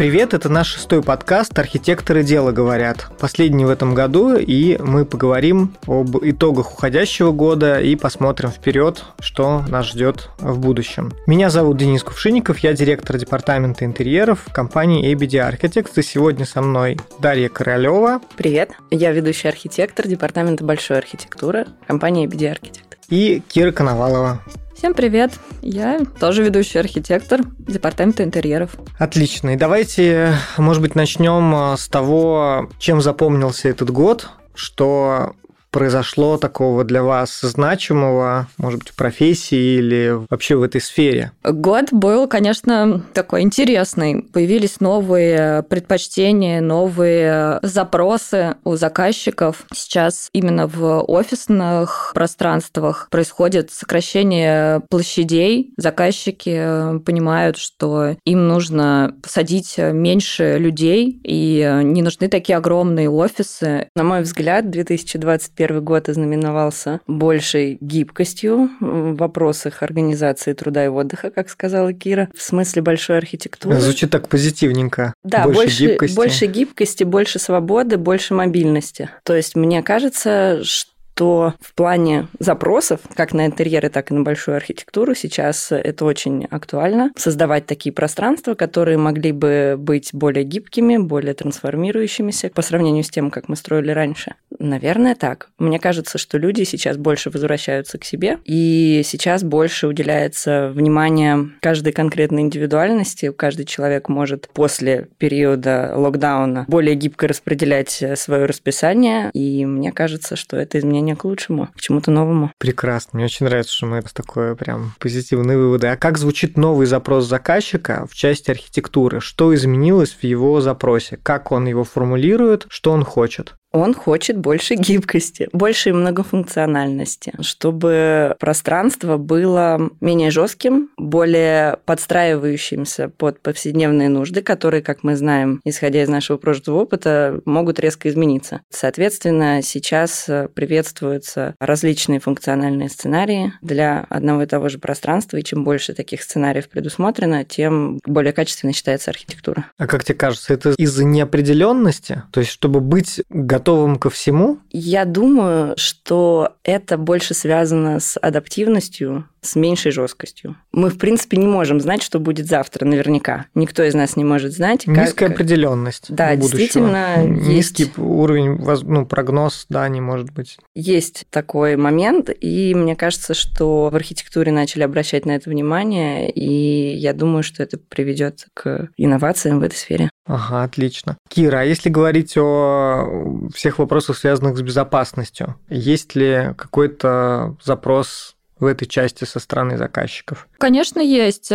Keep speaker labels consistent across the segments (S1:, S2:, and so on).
S1: Привет, это наш шестой подкаст «Архитекторы дело говорят». Последний в этом году, и мы поговорим об итогах уходящего года и посмотрим вперед, что нас ждет в будущем. Меня зовут Денис Кувшинников, я директор департамента интерьеров компании ABD Architects, и сегодня со мной Дарья Королева.
S2: Привет, я ведущий архитектор департамента большой архитектуры компании ABD Architects.
S1: И Кира Коновалова.
S3: Всем привет! Я тоже ведущий архитектор департамента интерьеров.
S1: Отлично. И давайте, может быть, начнем а, с того, чем запомнился этот год, что произошло такого для вас значимого, может быть, в профессии или вообще в этой сфере?
S3: Год был, конечно, такой интересный. Появились новые предпочтения, новые запросы у заказчиков. Сейчас именно в офисных пространствах происходит сокращение площадей. Заказчики понимают, что им нужно посадить меньше людей, и не нужны такие огромные офисы.
S2: На мой взгляд, 2021 2021 год ознаменовался большей гибкостью в вопросах организации труда и отдыха, как сказала Кира, в смысле большой архитектуры.
S1: Звучит так позитивненько.
S2: Да, больше, больше гибкости. больше гибкости, больше свободы, больше мобильности. То есть мне кажется, что что в плане запросов, как на интерьеры, так и на большую архитектуру, сейчас это очень актуально. Создавать такие пространства, которые могли бы быть более гибкими, более трансформирующимися по сравнению с тем, как мы строили раньше. Наверное, так. Мне кажется, что люди сейчас больше возвращаются к себе, и сейчас больше уделяется внимание каждой конкретной индивидуальности. Каждый человек может после периода локдауна более гибко распределять свое расписание, и мне кажется, что это изменение изменения к лучшему, к чему-то новому.
S1: Прекрасно. Мне очень нравится, что мы такое прям позитивные выводы. А как звучит новый запрос заказчика в части архитектуры? Что изменилось в его запросе? Как он его формулирует? Что он хочет?
S2: Он хочет больше гибкости, больше многофункциональности, чтобы пространство было менее жестким, более подстраивающимся под повседневные нужды, которые, как мы знаем, исходя из нашего прошлого опыта, могут резко измениться. Соответственно, сейчас приветствуются различные функциональные сценарии для одного и того же пространства, и чем больше таких сценариев предусмотрено, тем более качественной считается архитектура.
S1: А как тебе кажется, это из-за неопределенности? То есть, чтобы быть готовым готовым ко всему?
S2: Я думаю, что это больше связано с адаптивностью, с меньшей жесткостью. Мы, в принципе, не можем знать, что будет завтра, наверняка. Никто из нас не может знать.
S1: Как... Низкая определенность.
S2: Да, действительно.
S1: Низкий есть... уровень, ну, прогноз, да, не может быть.
S2: Есть такой момент, и мне кажется, что в архитектуре начали обращать на это внимание, и я думаю, что это приведет к инновациям в этой сфере.
S1: Ага, отлично. Кира, а если говорить о всех вопросах, связанных с безопасностью, есть ли какой-то запрос в этой части со стороны заказчиков?
S3: Конечно, есть.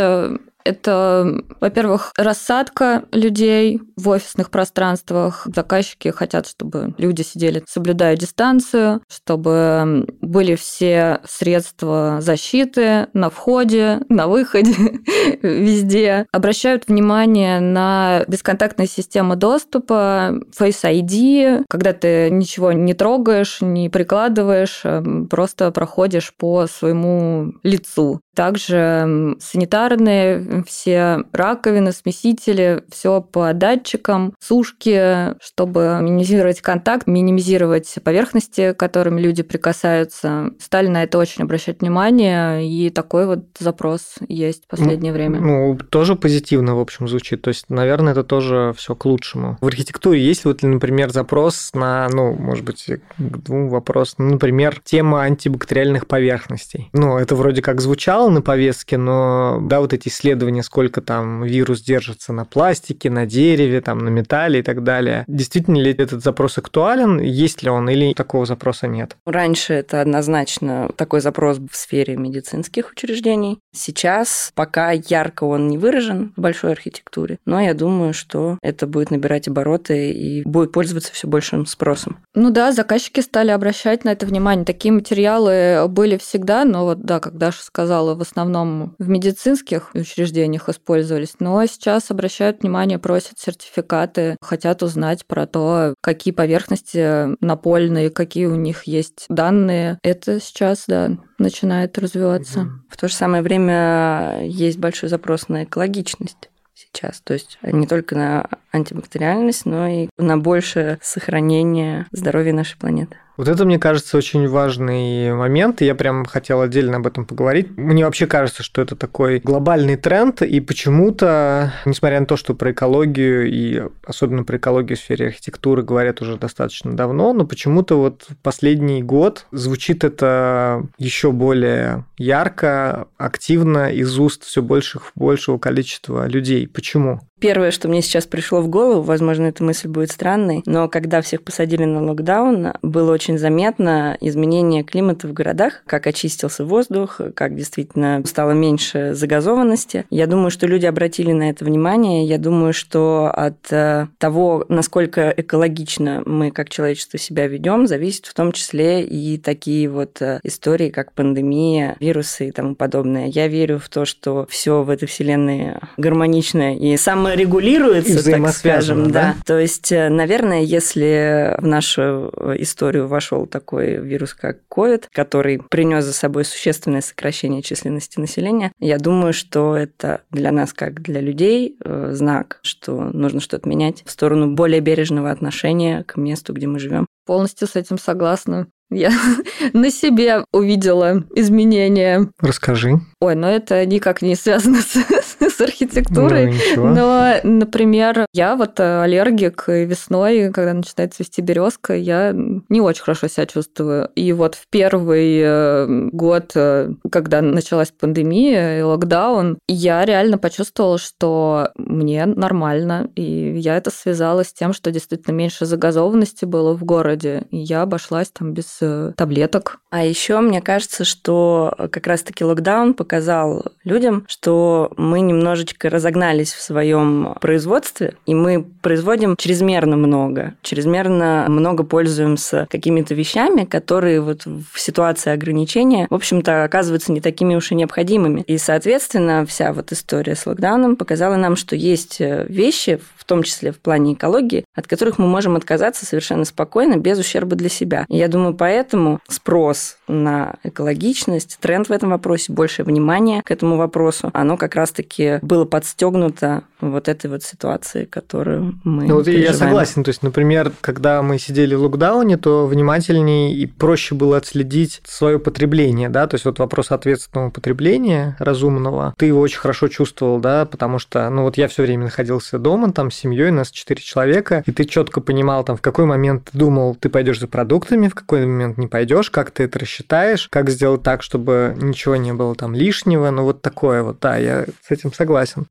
S3: Это, во-первых, рассадка людей в офисных пространствах. Заказчики хотят, чтобы люди сидели, соблюдая дистанцию, чтобы были все средства защиты на входе, на выходе, везде. Обращают внимание на бесконтактные системы доступа, Face ID, когда ты ничего не трогаешь, не прикладываешь, а просто проходишь по своему лицу. Также санитарные все раковины, смесители, все по датчикам, сушки, чтобы минимизировать контакт, минимизировать поверхности, которыми люди прикасаются. Стали на это очень обращать внимание, и такой вот запрос есть в последнее
S1: ну,
S3: время.
S1: Ну, тоже позитивно, в общем, звучит. То есть, наверное, это тоже все к лучшему. В архитектуре есть вот, например, запрос на, ну, может быть, к двум вопросам. Например, тема антибактериальных поверхностей. Ну, это вроде как звучало, мало на повестке, но да, вот эти исследования, сколько там вирус держится на пластике, на дереве, там, на металле и так далее. Действительно ли этот запрос актуален? Есть ли он или такого запроса нет?
S2: Раньше это однозначно такой запрос в сфере медицинских учреждений. Сейчас пока ярко он не выражен в большой архитектуре, но я думаю, что это будет набирать обороты и будет пользоваться все большим спросом.
S3: Ну да, заказчики стали обращать на это внимание. Такие материалы были всегда, но вот да, как Даша сказала, в основном в медицинских учреждениях использовались, но сейчас обращают внимание, просят сертификаты, хотят узнать про то, какие поверхности напольные, какие у них есть данные. Это сейчас, да, начинает развиваться.
S2: В то же самое время есть большой запрос на экологичность сейчас. То есть не только на антибактериальность, но и на большее сохранение здоровья нашей планеты.
S1: Вот это, мне кажется, очень важный момент, и я прям хотел отдельно об этом поговорить. Мне вообще кажется, что это такой глобальный тренд, и почему-то, несмотря на то, что про экологию, и особенно про экологию в сфере архитектуры говорят уже достаточно давно, но почему-то вот последний год звучит это еще более ярко, активно из уст все больших, большего количества людей. Почему?
S2: Первое, что мне сейчас пришло в голову, возможно, эта мысль будет странной, но когда всех посадили на локдаун, было очень заметно изменение климата в городах, как очистился воздух, как действительно стало меньше загазованности. Я думаю, что люди обратили на это внимание. Я думаю, что от э, того, насколько экологично мы как человечество себя ведем, зависит в том числе и такие вот э, истории, как пандемия, вирусы и тому подобное. Я верю в то, что все в этой вселенной гармоничное и самое саморегулируется, так скажем, да? да. То есть, э, наверное, если в нашу историю вошел такой вирус, как COVID, который принес за собой существенное сокращение численности населения, я думаю, что это для нас, как для людей, э, знак, что нужно что-то менять в сторону более бережного отношения к месту, где мы живем.
S3: Полностью с этим согласна. Я на себе увидела изменения.
S1: Расскажи.
S3: Ой, но это никак не связано с, с архитектурой. Ну, но, например, я вот аллергик, и весной, когда начинает цвести березка, я не очень хорошо себя чувствую. И вот в первый э, год, э, когда началась пандемия и локдаун, я реально почувствовала, что мне нормально. И я это связала с тем, что действительно меньше загазованности было в городе. И я обошлась там без э, таблеток.
S2: А еще мне кажется, что как раз-таки локдаун показал людям, что мы немножечко разогнались в своем производстве, и мы производим чрезмерно много, чрезмерно много пользуемся какими-то вещами, которые вот в ситуации ограничения, в общем-то, оказываются не такими уж и необходимыми. И, соответственно, вся вот история с локдауном показала нам, что есть э, вещи, в том числе в плане экологии, от которых мы можем отказаться совершенно спокойно, без ущерба для себя. И я думаю, поэтому спрос на экологичность, тренд в этом вопросе, больше внимания к этому вопросу, оно как раз-таки было подстегнуто вот этой вот ситуации, которую мы Ну вот
S1: переживаем. я согласен. То есть, например, когда мы сидели в локдауне, то внимательнее и проще было отследить свое потребление, да, то есть вот вопрос ответственного потребления разумного, ты его очень хорошо чувствовал, да, потому что, ну вот я все время находился дома, там с семьей, нас четыре человека, и ты четко понимал, там, в какой момент ты думал, ты пойдешь за продуктами, в какой момент не пойдешь, как ты это рассчитаешь, как сделать так, чтобы ничего не было там лишнего, ну вот такое вот, да, я с этим согласен.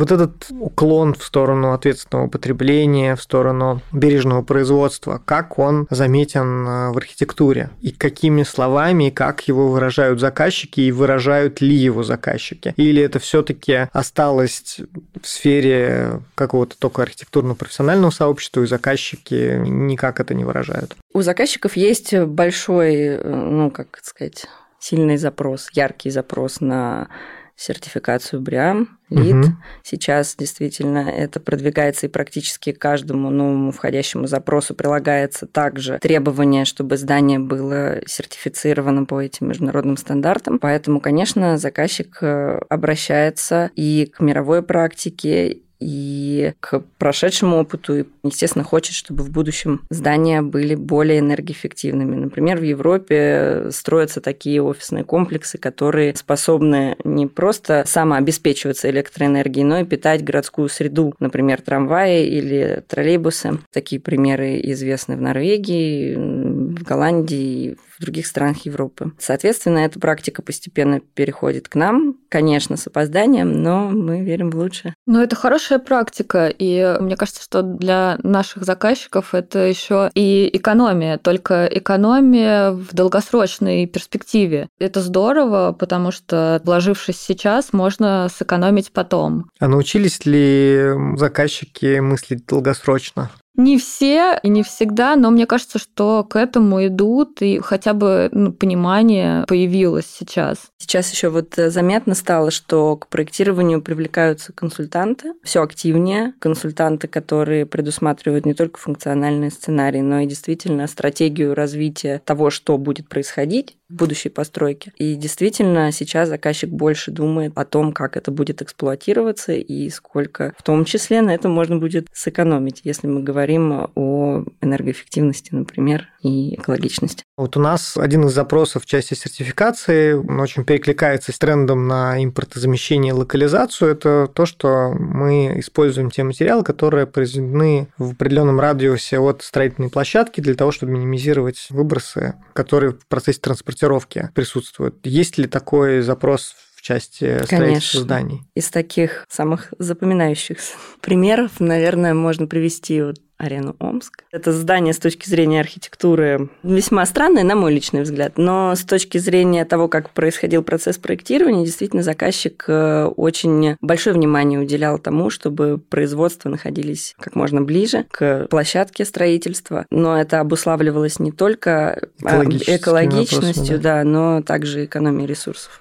S1: Вот этот уклон в сторону ответственного потребления, в сторону бережного производства, как он заметен э, в архитектуре? И какими словами, и как его выражают заказчики, и выражают ли его заказчики? Или это все таки осталось в сфере какого-то только архитектурно-профессионального сообщества, и заказчики никак это не выражают?
S2: У заказчиков есть большой, э, ну, как сказать, сильный запрос, яркий запрос на сертификацию БРИАМ, ЛИД. Угу. Сейчас действительно это продвигается и практически каждому новому входящему запросу прилагается также требование, чтобы здание было сертифицировано по этим международным стандартам. Поэтому, конечно, заказчик э, обращается и к мировой практике, и к прошедшему опыту, и, естественно, хочет, чтобы в будущем здания были более энергоэффективными. Например, в Европе строятся такие офисные комплексы, которые способны не просто самообеспечиваться электроэнергией, но и питать городскую среду, например, трамваи или троллейбусы. Такие примеры известны в Норвегии, в Голландии, в других странах Европы. Соответственно, эта практика постепенно переходит к нам, конечно, с опозданием, но мы верим в лучшее.
S3: Но это хорошая практика, и мне кажется, что для наших заказчиков это еще и экономия, только экономия в долгосрочной перспективе. Это здорово, потому что, вложившись сейчас, можно сэкономить потом.
S1: А научились ли заказчики мыслить долгосрочно?
S3: Не все и не всегда, но мне кажется, что к этому идут, и хотя бы ну, понимание появилось сейчас.
S2: Сейчас еще вот э, заметно стало, что к проектированию привлекаются консультанты, все активнее, консультанты, которые предусматривают не только функциональные сценарии, но и действительно стратегию развития того, что будет происходить в будущей постройке. И действительно сейчас заказчик больше думает о том, как это будет эксплуатироваться и сколько в том числе на этом можно будет сэкономить, если мы говорим о энергоэффективности, например, и экологичности.
S1: Вот у нас один из запросов в части сертификации он очень перекликается с трендом на импортозамещение и локализацию. Это то, что мы используем те материалы, которые произведены в определенном радиусе от строительной площадки для того, чтобы минимизировать выбросы, которые в процессе транспортировки присутствуют. Есть ли такой запрос в части строительства зданий?
S2: Из таких самых запоминающихся примеров, наверное, можно привести вот арену Омск. Это здание с точки зрения архитектуры весьма странное, на мой личный взгляд, но с точки зрения того, как происходил процесс проектирования, действительно заказчик э, очень большое внимание уделял тому, чтобы производства находились как можно ближе к площадке строительства, но это обуславливалось не только экологичностью, да. да, но также экономией ресурсов.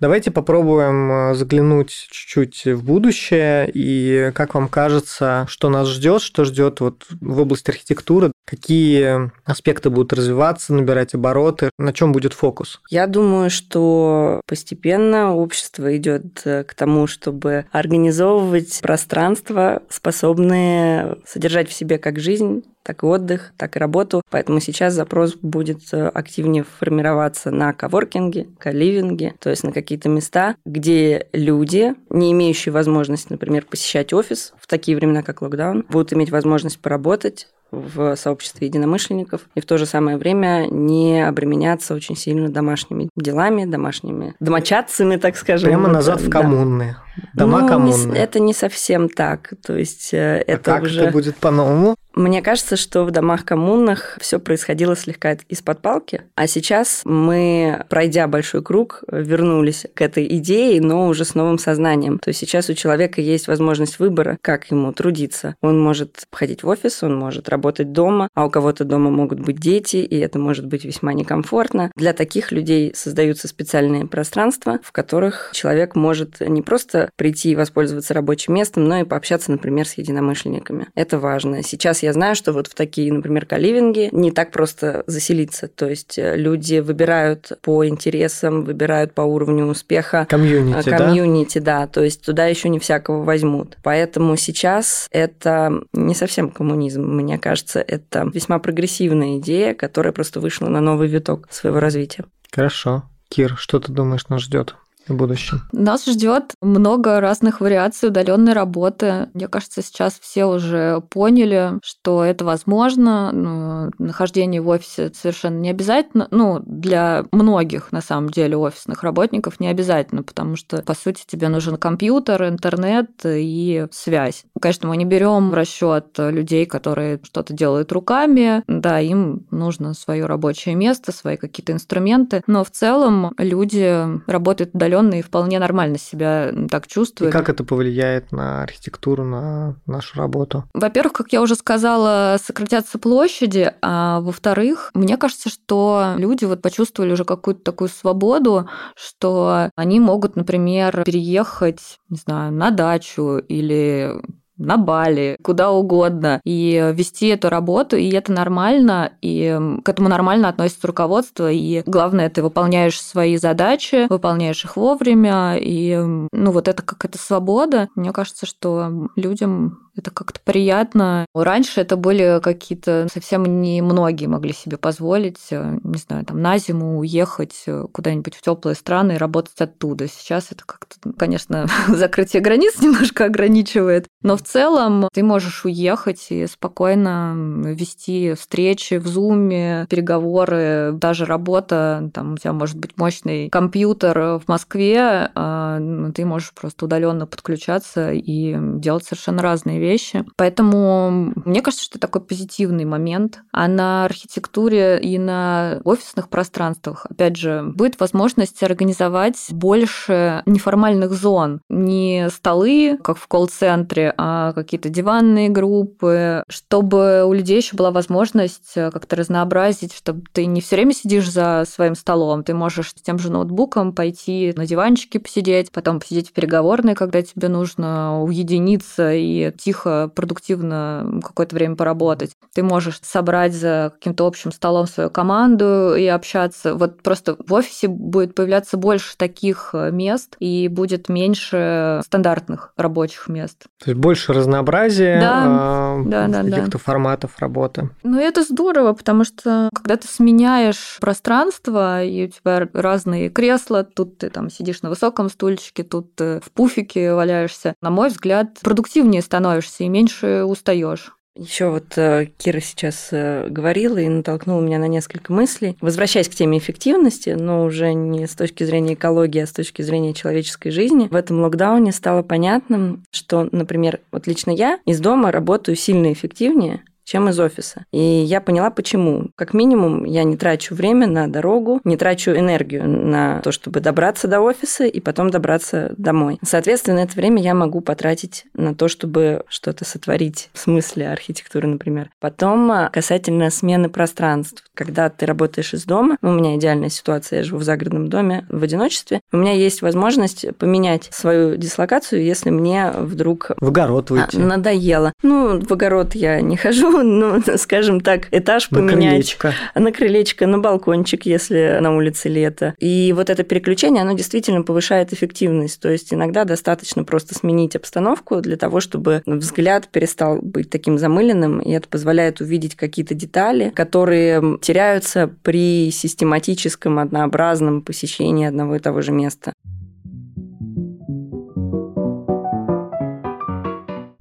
S1: Давайте попробуем э, заглянуть чуть-чуть в будущее и как вам кажется, что нас ждет, что ждет вот в области архитектуры, какие аспекты будут развиваться, набирать обороты, на чем будет фокус?
S2: Я думаю, что постепенно общество идет э, к тому, чтобы организовывать пространства, способные содержать в себе как жизнь, так и отдых, так и работу. Поэтому сейчас запрос будет э, активнее формироваться на коворкинге, каливинге, то есть на какие-то места, где люди, не имеющие возможности, например, посещать офис в такие времена, как локдаун, будут иметь возможность поработать в сообществе единомышленников и в то же самое время не обременяться очень сильно домашними делами, домашними домочадцами, так скажем.
S1: Прямо назад в коммуны. Дома
S2: ну,
S1: коммунные.
S2: это не совсем так. То есть э,
S1: а
S2: это
S1: как
S2: уже...
S1: это будет по-новому?
S2: Мне кажется, что в домах коммунных все происходило слегка из-под палки, а сейчас мы, пройдя большой круг, вернулись к этой идее, но уже с новым сознанием. То есть сейчас у человека есть возможность выбора, как ему трудиться. Он может ходить в офис, он может работать дома, а у кого-то дома могут быть дети, и это может быть весьма некомфортно. Для таких людей создаются специальные пространства, в которых человек может не просто прийти и воспользоваться рабочим местом, но и пообщаться, например, с единомышленниками. Это важно. Сейчас я знаю, что вот в такие, например, каливинги не так просто заселиться. То есть э, люди выбирают по интересам, выбирают по уровню успеха.
S1: Комьюнити,
S2: Комьюнити, да? да. То есть туда еще не всякого возьмут. Поэтому сейчас это не совсем коммунизм. Мне кажется, это весьма прогрессивная идея, которая просто вышла на новый виток своего развития.
S1: Хорошо. Кир, что ты думаешь нас ждет? в будущем?
S3: Нас ждет много разных вариаций удаленной работы. Мне кажется, сейчас все уже поняли, что это возможно. Ну, нахождение в офисе совершенно не обязательно. Ну, для многих, на самом деле, офисных работников не обязательно, потому что, по сути, тебе нужен компьютер, интернет и связь. Конечно, мы не берем в расчет людей, которые что-то делают руками. Да, им нужно свое рабочее место, свои какие-то инструменты. Но в целом люди работают удаленно и вполне нормально себя так чувствует.
S1: И как это повлияет на архитектуру, на нашу работу?
S3: Во-первых, как я уже сказала, сократятся площади, а во-вторых, мне кажется, что люди вот почувствовали уже какую-то такую свободу, что они могут, например, переехать, не знаю, на дачу или на Бали, куда угодно, и вести эту работу, и это нормально, и к этому нормально относится руководство, и главное, ты выполняешь свои задачи, выполняешь их вовремя, и ну вот это как это свобода. Мне кажется, что людям это как-то приятно. Раньше это были какие-то совсем не многие могли себе позволить, э, не знаю, там на зиму уехать э, куда-нибудь в теплые страны и работать оттуда. Сейчас это как-то, конечно, закрытие границ немножко ограничивает, но в целом ты можешь уехать и спокойно вести встречи в зуме, переговоры, даже работа, там у тебя может быть мощный компьютер в Москве, а ты можешь просто удаленно подключаться и делать совершенно разные вещи вещи. Поэтому мне кажется, что это такой позитивный момент. А на архитектуре и на офисных пространствах, опять же, будет возможность организовать больше неформальных зон. Не столы, как в колл-центре, а какие-то диванные группы, чтобы у людей еще была возможность как-то разнообразить, чтобы ты не все время сидишь за своим столом, ты можешь с тем же ноутбуком пойти на диванчике посидеть, потом посидеть в переговорной, когда тебе нужно уединиться и тихо, продуктивно какое-то время поработать. Ты можешь собрать за каким-то общим столом свою команду и общаться. Вот просто в офисе будет появляться больше таких э, мест и будет меньше стандартных рабочих мест.
S1: То есть больше разнообразия
S3: да,
S1: э,
S3: да, да,
S1: каких-то
S3: да.
S1: форматов работы.
S3: Ну, это здорово, потому что когда ты сменяешь пространство, и у тебя разные кресла, тут ты там сидишь на высоком стульчике, тут ты в пуфике валяешься, на мой взгляд, продуктивнее становишься и меньше устаешь.
S2: Еще вот э, Кира сейчас э, говорила и натолкнула меня на несколько мыслей. Возвращаясь к теме эффективности, но уже не с точки зрения экологии, а с точки зрения человеческой жизни, в этом локдауне стало понятным, что, например, вот лично я из дома работаю сильно эффективнее, чем из офиса. И я поняла, почему. Как минимум, я не трачу время на дорогу, не трачу энергию на то, чтобы добраться до офиса и потом добраться домой. Соответственно, это время я могу потратить на то, чтобы что-то сотворить, в смысле архитектуры, например. Потом, а, касательно смены пространств. Когда ты работаешь из дома, ну, у меня идеальная ситуация, я живу в загородном доме в одиночестве, у меня есть возможность поменять свою дислокацию, если мне вдруг...
S1: В огород выйти.
S2: А, надоело. Ну, в огород я не хожу, ну, скажем так, этаж
S1: на
S2: поменять.
S1: Крылечко.
S2: На крылечко, на балкончик, если на улице лето. И вот это переключение, оно действительно повышает эффективность. То есть иногда достаточно просто сменить обстановку для того, чтобы взгляд перестал быть таким замыленным, и это позволяет увидеть какие-то детали, которые теряются при систематическом, однообразном посещении одного и того же места.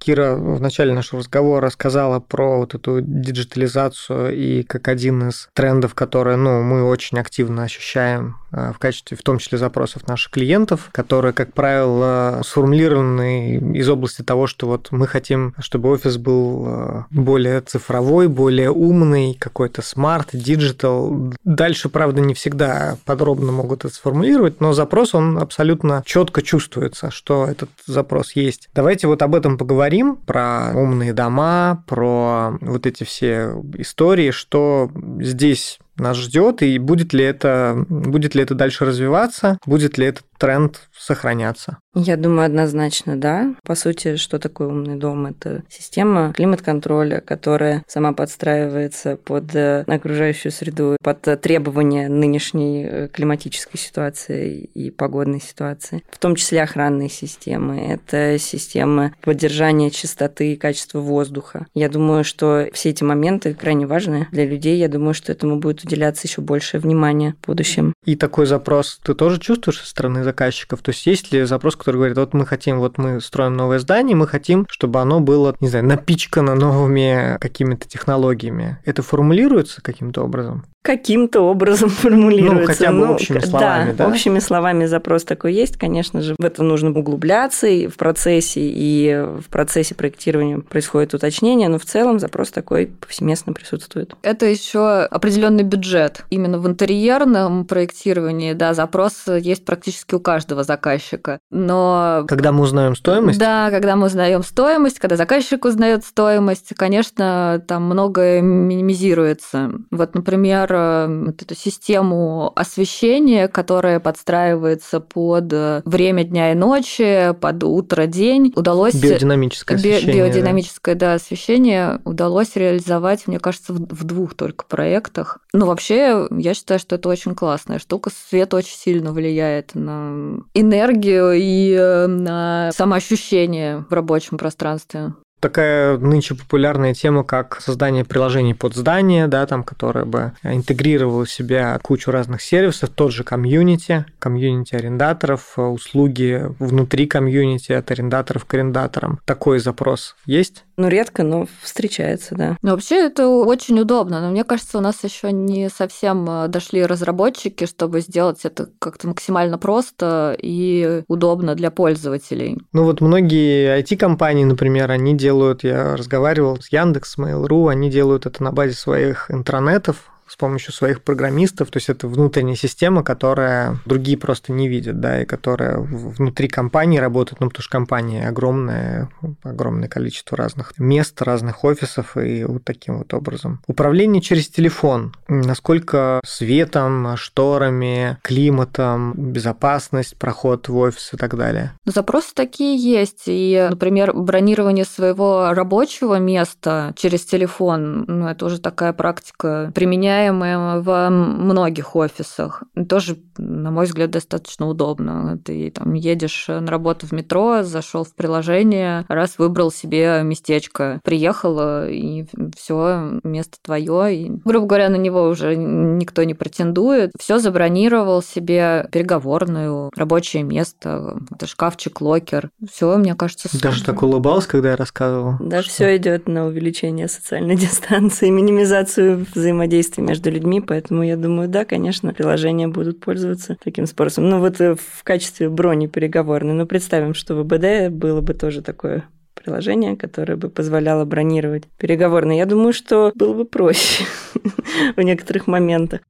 S1: Кира в начале нашего разговора сказала про вот эту диджитализацию и как один из трендов, которые ну, мы очень активно ощущаем в качестве, в том числе, запросов наших клиентов, которые, как правило, сформулированы из области того, что вот мы хотим, чтобы офис был э, более цифровой, более умный, какой-то smart, digital. Дальше, правда, не всегда подробно могут это сформулировать, но запрос, он абсолютно четко чувствуется, что этот запрос есть. Давайте вот об этом поговорим говорим про умные дома, про вот эти все истории, что здесь нас ждет, и будет ли это, будет ли это дальше развиваться, будет ли этот тренд сохраняться?
S2: Я думаю, однозначно да. По сути, что такое умный дом? Это система климат-контроля, которая сама подстраивается под э, окружающую среду, под требования нынешней э, климатической ситуации и погодной ситуации, в том числе охранные системы. Это система поддержания чистоты и качества воздуха. Я думаю, что все эти моменты крайне важны для людей. Я думаю, что этому будет уделяться еще больше внимания в будущем.
S1: И такой запрос ты тоже чувствуешь со стороны заказчиков? То есть есть ли запрос, который говорит, вот мы хотим, вот мы строим новое здание, мы хотим, чтобы оно было, не знаю, напичкано новыми какими-то технологиями. Это формулируется каким-то образом?
S2: Каким-то образом формулируется.
S1: Ну, хотя бы ну, общими словами, да,
S2: да? общими словами запрос такой есть, конечно же. В это нужно углубляться и в процессе, и в процессе проектирования происходит уточнение, но в целом запрос такой повсеместно присутствует.
S3: Это еще определенный бюджет. Именно в интерьерном проектировании, да, запрос есть практически у каждого заказчика. Но...
S1: Когда мы узнаем стоимость?
S3: Да, когда мы узнаем стоимость, когда заказчик узнает стоимость, конечно, там многое минимизируется. Вот, например, например, вот эту систему освещения, которая подстраивается под э, время дня и ночи, под утро, день, удалось...
S1: Биодинамическое освещение.
S3: Биодинамическое, да, освещение удалось реализовать, мне кажется, в двух только проектах. Ну, вообще, я считаю, что это очень классная штука. Свет очень сильно влияет на энергию и э, на самоощущение в рабочем пространстве
S1: такая нынче популярная тема, как создание приложений под здание, да, там, которое бы интегрировало в себя кучу разных сервисов, тот же комьюнити, комьюнити арендаторов, услуги внутри комьюнити от арендаторов к арендаторам. Такой запрос есть?
S2: Ну, редко, но встречается, да.
S3: Ну, вообще это очень удобно, но мне кажется, у нас еще не совсем э, дошли разработчики, чтобы сделать это как-то максимально просто и удобно для пользователей.
S1: Ну, вот многие IT-компании, например, они делают делают, я разговаривал с Яндекс, Mail.ru, они делают это на базе своих интранетов, с помощью своих программистов, то есть это внутренняя система, которая другие просто не видят, да, и которая внутри компании работает, ну, потому что компания огромная, огромное количество разных мест, разных офисов, и вот таким вот образом. Управление через телефон. Насколько светом, шторами, климатом, безопасность, проход в офис и так далее.
S3: Запросы такие есть. И, например, бронирование своего рабочего места через телефон, ну, это уже такая практика применяется применяемое во многих офисах. Тоже, на мой взгляд, достаточно удобно. Ты там едешь на работу в метро, зашел в приложение, раз выбрал себе местечко, приехал, и все, место твое. И, грубо говоря, на него уже никто не претендует. Все забронировал себе переговорную, рабочее место, это шкафчик, локер. Все, мне кажется,
S1: супер. Даже так улыбалась, когда я рассказывал.
S2: Да, что... все идет на увеличение социальной дистанции, минимизацию взаимодействия между людьми, поэтому я думаю, да, конечно, приложения будут пользоваться таким способом. Ну вот э, в качестве брони переговорной, ну представим, что в ВБД было бы тоже такое приложение, которое бы позволяло бронировать переговорные. Я думаю, что было бы проще в некоторых моментах.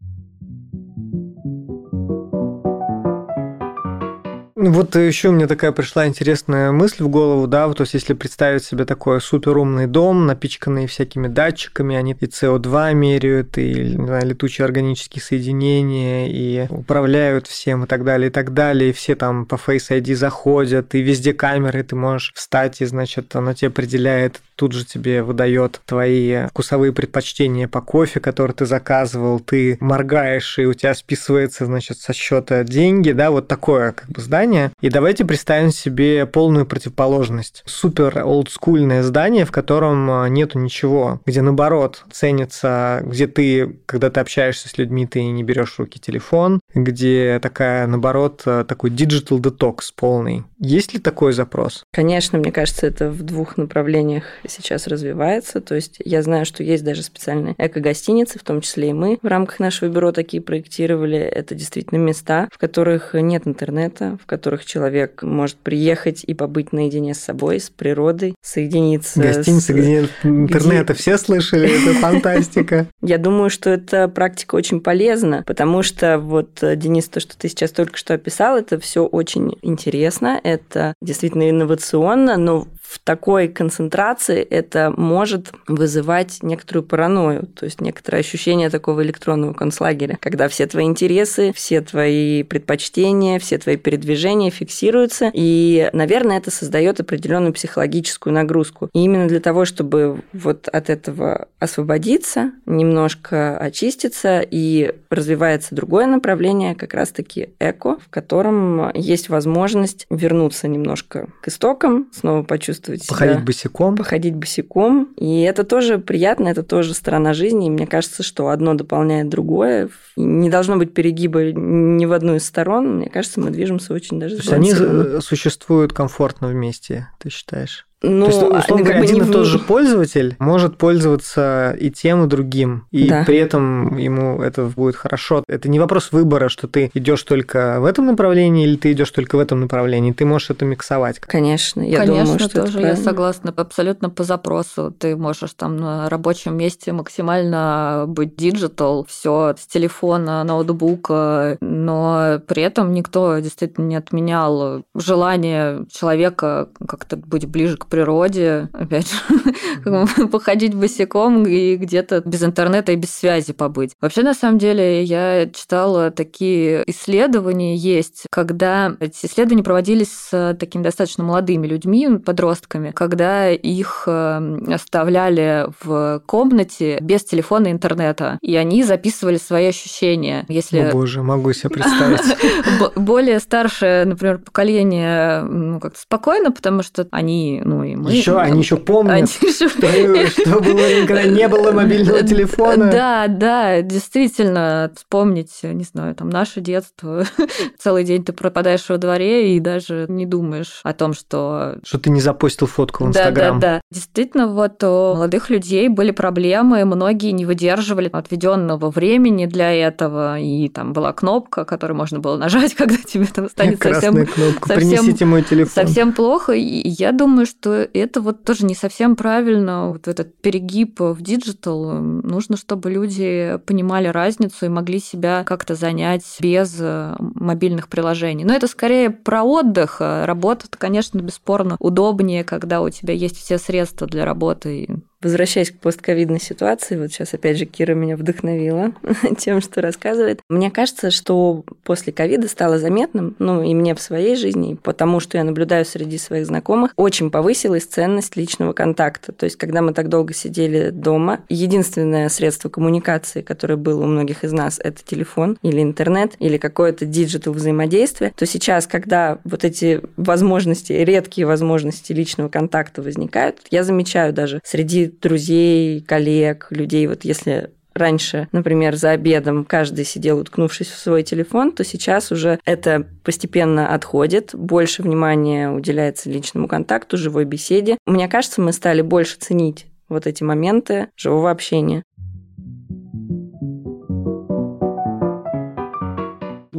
S1: Вот еще мне такая пришла интересная мысль в голову, да, вот, то есть если представить себе такой суперумный дом, напичканный всякими датчиками, они и СО2 меряют, и знаю, летучие органические соединения, и управляют всем, и так далее, и так далее, и все там по Face ID заходят, и везде камеры, ты можешь встать, и, значит, оно тебе определяет, тут же тебе выдает твои вкусовые предпочтения по кофе, который ты заказывал, ты моргаешь, и у тебя списывается, значит, со счета деньги, да, вот такое как бы здание, здание. И давайте представим себе полную противоположность. Супер олдскульное здание, в котором а, нету ничего, где наоборот ценится, где ты, когда ты общаешься с людьми, ты не берешь в руки телефон, где такая, наоборот, а, такой digital detox полный. Есть ли такой запрос?
S2: Конечно, мне кажется, это в двух направлениях сейчас развивается. То есть я знаю, что есть даже специальные эко-гостиницы, в том числе и мы в рамках нашего бюро такие проектировали. Это действительно места, в которых нет интернета, в которых которых человек может приехать и побыть наедине с собой, с природой, соединиться.
S1: Гостиница, с... где нет интернета, где... все слышали, это фантастика.
S2: Я думаю, что эта практика очень полезна, потому что вот, Денис, то, что ты сейчас только что описал, это все очень интересно, это действительно инновационно, но в такой концентрации это может вызывать некоторую паранойю, то есть некоторое ощущение такого электронного концлагеря, когда все твои интересы, все твои предпочтения, все твои передвижения фиксируются, и, наверное, это создает определенную психологическую нагрузку. И именно для того, чтобы вот от этого освободиться, немножко очиститься, и развивается другое направление, как раз-таки эко, в котором есть возможность вернуться немножко к истокам, снова почувствовать почувствовать
S1: Походить себя. босиком.
S2: Походить босиком. И это тоже приятно, это тоже сторона жизни. И мне кажется, что одно дополняет другое. Не должно быть перегиба ни в одну из сторон. Мне кажется, мы движемся очень даже
S1: То есть они существуют комфортно вместе, ты считаешь?
S2: Ну,
S1: То есть, условно говоря, один и тот же пользователь может пользоваться и тем, и другим, и да. при этом ему это будет хорошо. Это не вопрос выбора, что ты идешь только в этом направлении или ты идешь только в этом направлении. Ты можешь это миксовать.
S2: Конечно, я
S3: Конечно,
S2: думаю, что
S3: тоже я согласна абсолютно по запросу. Ты можешь там на рабочем месте максимально быть digital, все с телефона, ноутбука, но при этом никто действительно не отменял желание человека как-то быть ближе к природе, опять же, походить босиком и где-то без интернета и без связи побыть. Вообще, на самом деле, я читала такие исследования есть, когда эти исследования проводились с такими достаточно молодыми людьми, подростками, когда их эм, оставляли в комнате без телефона и интернета, и они записывали свои ощущения. Если...
S1: О боже, могу себе представить.
S3: Более старшее, например, поколение ну, как-то спокойно, потому что они ну, ну и мы...
S1: Еще, они еще помнят, они что, что было, когда не было мобильного телефона.
S3: Да, да, действительно, вспомнить, не знаю, там, наше детство. Целый день ты пропадаешь во дворе и даже не думаешь о том, что...
S1: Что ты не запостил фотку в Инстаграм.
S3: Да, да, да. Действительно, вот у молодых людей были проблемы, многие не выдерживали отведенного времени для этого, и там была кнопка, которую можно было нажать, когда тебе там станет совсем...
S1: кнопка, совсем, принесите мой телефон.
S3: Совсем плохо, и я думаю, что что это вот тоже не совсем правильно, вот этот перегиб в digital. Нужно, чтобы люди понимали разницу и могли себя как-то занять без э, мобильных приложений. Но это скорее про отдых. Работа, конечно, бесспорно удобнее, когда у тебя есть все средства для работы
S2: Возвращаясь к постковидной ситуации, вот сейчас опять же Кира меня вдохновила тем, что рассказывает. Мне кажется, что после ковида стало заметным, ну и мне в своей жизни, потому что я наблюдаю среди своих знакомых, очень повысилась ценность личного контакта. То есть, когда мы так долго сидели дома, единственное средство коммуникации, которое было у многих из нас, это телефон или интернет, или какое-то digital взаимодействие, то сейчас, когда вот эти возможности, редкие возможности личного контакта возникают, я замечаю даже среди друзей, коллег, людей. Вот если раньше, например, за обедом каждый сидел, уткнувшись в свой телефон, то сейчас уже это постепенно отходит, больше внимания уделяется личному контакту, живой беседе. Мне кажется, мы стали больше ценить вот эти моменты живого общения.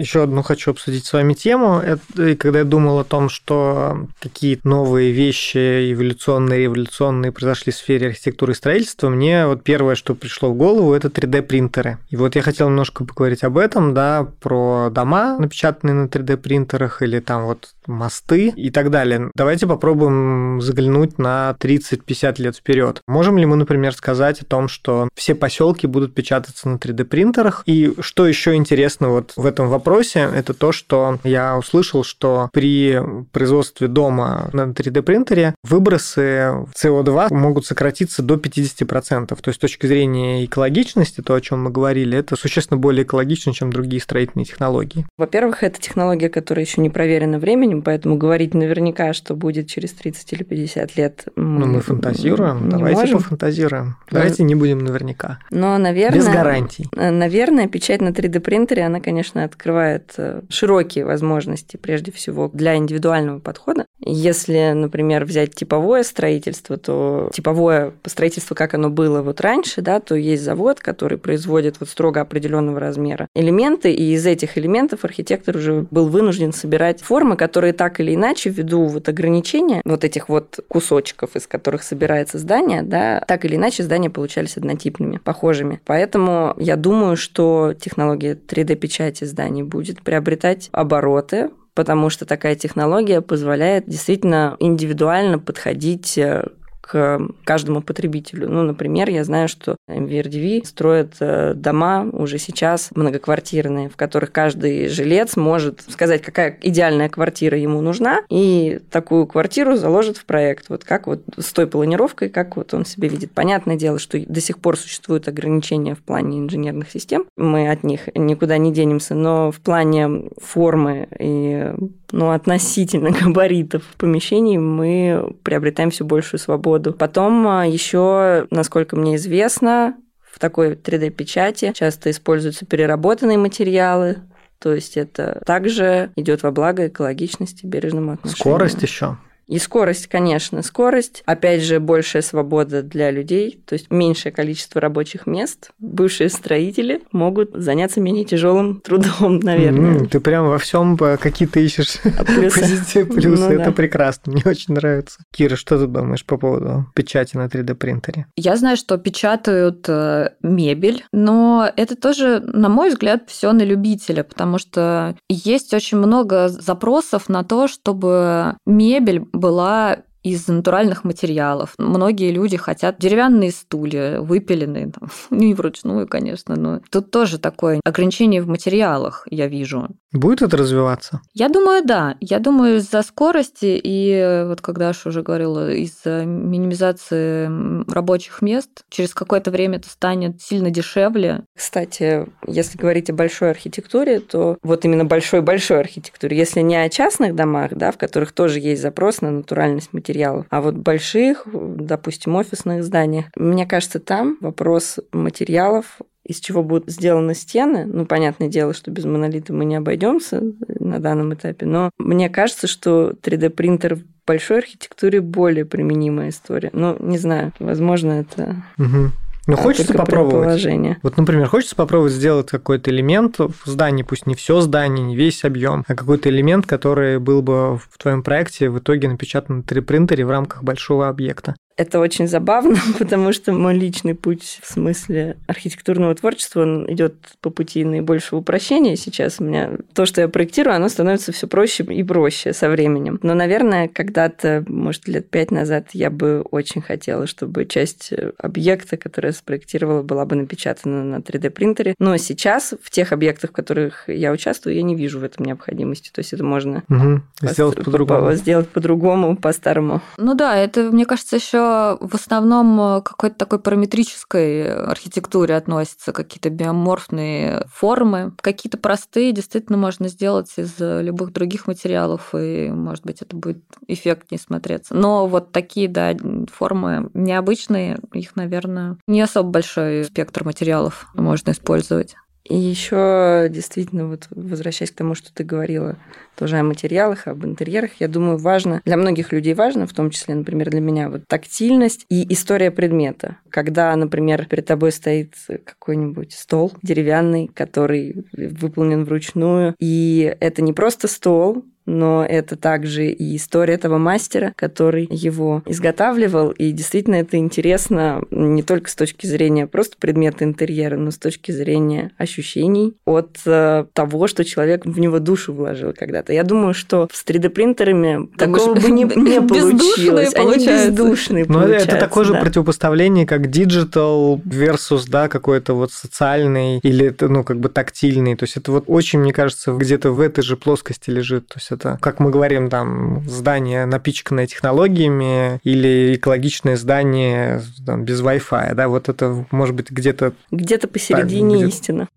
S1: Еще одну хочу обсудить с вами тему. Это, когда я думал о том, что какие новые вещи эволюционные, революционные произошли в сфере архитектуры и строительства, мне вот первое, что пришло в голову, это 3D-принтеры. И вот я хотел немножко поговорить об этом, да, про дома, напечатанные на 3D-принтерах, или там вот мосты и так далее. Давайте попробуем заглянуть на 30-50 лет вперед. Можем ли мы, например, сказать о том, что все поселки будут печататься на 3D-принтерах? И что еще интересно вот в этом вопросе, это то, что я услышал, что при производстве дома на 3D-принтере выбросы СО2 могут сократиться до 50%. То есть с точки зрения экологичности, то, о чем мы говорили, это существенно более экологично, чем другие строительные технологии.
S2: Во-первых, это технология, которая еще не проверена временем, поэтому говорить наверняка, что будет через 30 или 50 лет.
S1: Мы, ну, мы фантазируем. Не Давайте можем. пофантазируем. Давайте не будем наверняка.
S2: Но, наверное...
S1: Без гарантий.
S2: Наверное, печать на 3D-принтере, она, конечно, открывает э, широкие возможности, прежде всего, для индивидуального подхода. Если, например, взять типовое строительство, то типовое строительство, как оно было вот раньше, да, то есть завод, который производит вот строго определенного размера элементы, и из этих элементов архитектор уже был вынужден собирать формы, которые так или иначе, ввиду вот ограничения вот этих вот кусочков, из которых собирается здание, да, так или иначе здания получались однотипными, похожими. Поэтому я думаю, что технология 3D-печати зданий будет приобретать обороты, потому что такая технология позволяет действительно индивидуально подходить э, к каждому потребителю. Ну, например, я знаю, что MVRDV строят э, дома уже сейчас многоквартирные, в которых каждый жилец может сказать, какая идеальная квартира ему нужна, и такую квартиру заложит в проект. Вот как вот с той планировкой, как вот он себе видит. Понятное дело, что до сих пор существуют ограничения в плане инженерных систем, мы от них никуда не денемся, но в плане формы и ну, относительно габаритов помещений мы приобретаем все большую свободу. Потом а, еще, насколько мне известно, в такой 3D-печати часто используются переработанные материалы, то есть это также идет во благо экологичности, бережному отношению.
S1: Скорость еще.
S2: И скорость, конечно, скорость. Опять же, большая свобода для людей, то есть меньшее количество рабочих мест. Бывшие строители могут заняться менее тяжелым трудом, наверное.
S1: Mm, ты прям во всем какие-то ищешь а плюсы. позитивы, плюсы. Ну, Это да. прекрасно, мне очень нравится. Кира, что ты думаешь по поводу печати на 3D-принтере?
S3: Я знаю, что печатают э, мебель, но это тоже, на мой взгляд, все на любителя, потому что есть очень много запросов на то, чтобы мебель была из натуральных материалов. Многие люди хотят деревянные стулья, выпиленные, там, ну и вручную, конечно, но тут тоже такое ограничение в материалах, я вижу.
S1: Будет это развиваться?
S3: Я думаю, да. Я думаю, из-за скорости и вот когда Аша уже говорила, из-за минимизации рабочих мест, через какое-то время это станет сильно дешевле.
S2: Кстати, если говорить о большой архитектуре, то вот именно большой-большой архитектуре, если не о частных домах, да, в которых тоже есть запрос на натуральность материалов, а вот больших, допустим, офисных зданиях, мне кажется, там вопрос материалов из чего будут сделаны стены. Ну, понятное дело, что без монолита мы не обойдемся на данном этапе, но мне кажется, что 3D-принтер в большой архитектуре более применимая история. Ну, не знаю, возможно, это...
S1: Угу. Ну, хочется попробовать. Вот, например, хочется попробовать сделать какой-то элемент в здании, пусть не все здание, не весь объем, а какой-то элемент, который был бы в твоем проекте в итоге напечатан на 3D-принтере в рамках большого объекта.
S2: Это очень забавно, потому что мой личный путь в смысле архитектурного творчества, он идет по пути наибольшего упрощения. Сейчас у меня то, что я проектирую, оно становится все проще и проще со временем. Но, наверное, когда-то, может, лет пять назад я бы очень хотела, чтобы часть объекта, который я спроектировала, была бы напечатана на 3D-принтере. Но сейчас в тех объектах, в которых я участвую, я не вижу в этом необходимости. То есть это можно
S1: угу. сделать по-другому.
S2: Сделать по-другому, по-старому.
S3: Ну да, это, мне кажется, еще в основном э, какой-то такой параметрической архитектуре относятся, какие-то биоморфные формы. Какие-то простые действительно можно сделать из любых других материалов, и, может быть, это будет эффектнее смотреться. Но вот такие, да, формы необычные, их, наверное, не особо большой спектр материалов можно использовать.
S2: И еще действительно, вот возвращаясь к тому, что ты говорила тоже о материалах, об интерьерах, я думаю, важно, для многих людей важно, в том числе, например, для меня, вот тактильность и история предмета. Когда, например, перед тобой стоит какой-нибудь стол деревянный, который выполнен вручную, и это не просто стол, но это также и история этого мастера, который его изготавливал, и действительно это интересно не только с точки зрения просто предмета интерьера, но с точки зрения ощущений от э, того, что человек в него душу вложил когда-то. Я думаю, что с 3D-принтерами такого бы не, не получилось. Они бездушные
S1: Но это такое же противопоставление, как digital versus, да, какой-то вот социальный или, ну, как бы тактильный. То есть это вот очень, мне кажется, где-то в этой же плоскости лежит. То есть это, как мы говорим, там, здание, напичканное технологиями, или экологичное здание там, без Wi-Fi, да, вот это может быть где-то...
S2: Где-то посередине так, где истина.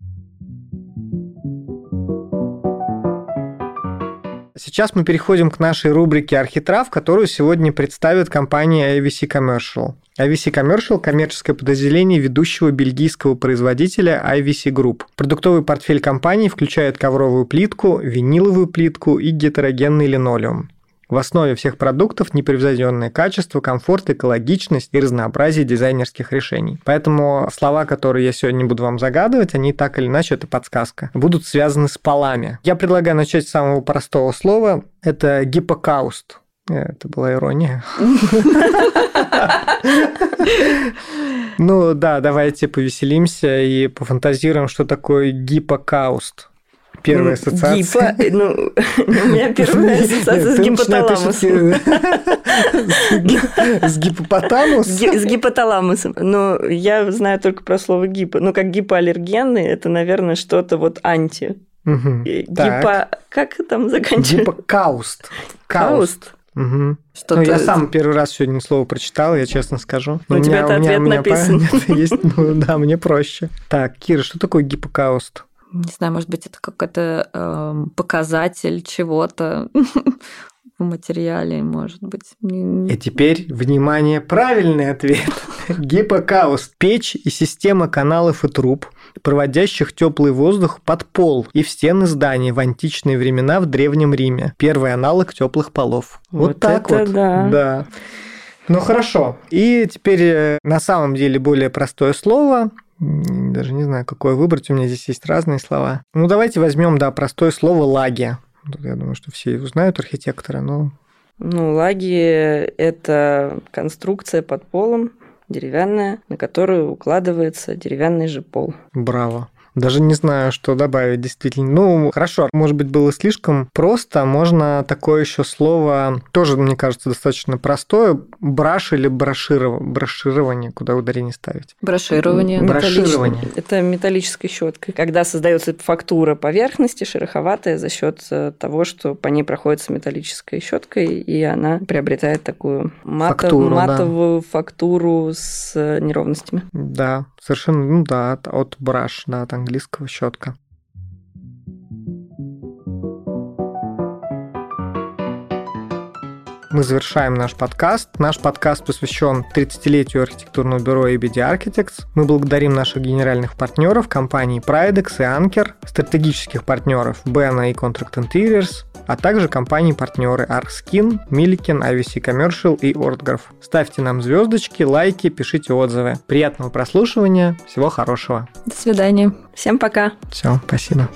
S1: Сейчас мы переходим к нашей рубрике «Архитрав», которую сегодня представит компания AVC Commercial. IVC Commercial – коммерческое подразделение ведущего бельгийского производителя IVC Group. Продуктовый портфель компании включает ковровую плитку, виниловую плитку и гетерогенный линолеум. В основе всех продуктов непревзойденное качество, комфорт, экологичность и разнообразие дизайнерских решений. Поэтому слова, которые я сегодня буду вам загадывать, они так или иначе, это подсказка, будут связаны с полами. Я предлагаю начать с самого простого слова. Это гиппокауст. Это была ирония. Ну да, давайте повеселимся и пофантазируем, что такое гиппокауст. Первая ассоциация.
S2: Гипо, ну, у меня первая ассоциация с гипоталамусом.
S1: С гипопотамусом?
S2: С гипоталамусом. Но я знаю только про слово гипо. Ну, как гипоаллергенный, это, наверное, что-то вот анти. Гипо... Как там заканчивается?
S1: Гипокауст.
S2: Кауст.
S1: Угу. Что ну, я сам первый раз сегодня слово прочитал, я честно скажу.
S2: Но у тебя это ответ написан.
S1: Есть, ну да, мне проще. Так, Кира, что такое гипокауст?
S3: Не знаю, может быть, это какой-то э, показатель чего-то в материале, может быть.
S1: И теперь, внимание, правильный ответ. Гипокауст – печь и система каналов и труб, проводящих теплый воздух под пол и в стены зданий в античные времена в Древнем Риме. Первый аналог теплых полов. Вот, вот так вот.
S2: Да.
S1: да. Ну хорошо. И теперь э, на самом деле более простое слово даже не знаю, какое выбрать. У меня здесь есть разные слова. Ну, давайте возьмем, да, простое слово лаги. Я думаю, что все узнают архитектора, но...
S2: Ну, лаги – это конструкция под полом, деревянная, на которую укладывается деревянный же пол.
S1: Браво. Даже не знаю, что добавить действительно. Ну, хорошо, может быть, было слишком просто. Можно такое еще слово, тоже, мне кажется, достаточно простое, браш или броширование, броширование куда ударение ставить.
S3: Броширование.
S1: Броширование.
S2: Это металлической щеткой. Когда создается фактура поверхности шероховатая за счет э, того, что по ней проходится металлической щеткой, и она приобретает такую матов, фактуру, матовую да. фактуру с неровностями.
S1: Да, совершенно, ну да, от браш, да, там английского щетка. мы завершаем наш подкаст. Наш подкаст посвящен 30-летию архитектурного бюро ABD Architects. Мы благодарим наших генеральных партнеров, компаний Pridex и Anker, стратегических партнеров Bena и Contract Interiors, а также компании-партнеры ArkSkin, Milliken, IVC Commercial и Ortgraph. Ставьте нам звездочки, лайки, пишите отзывы. Приятного прослушивания, всего хорошего.
S3: До свидания.
S2: Всем пока.
S1: Все, спасибо.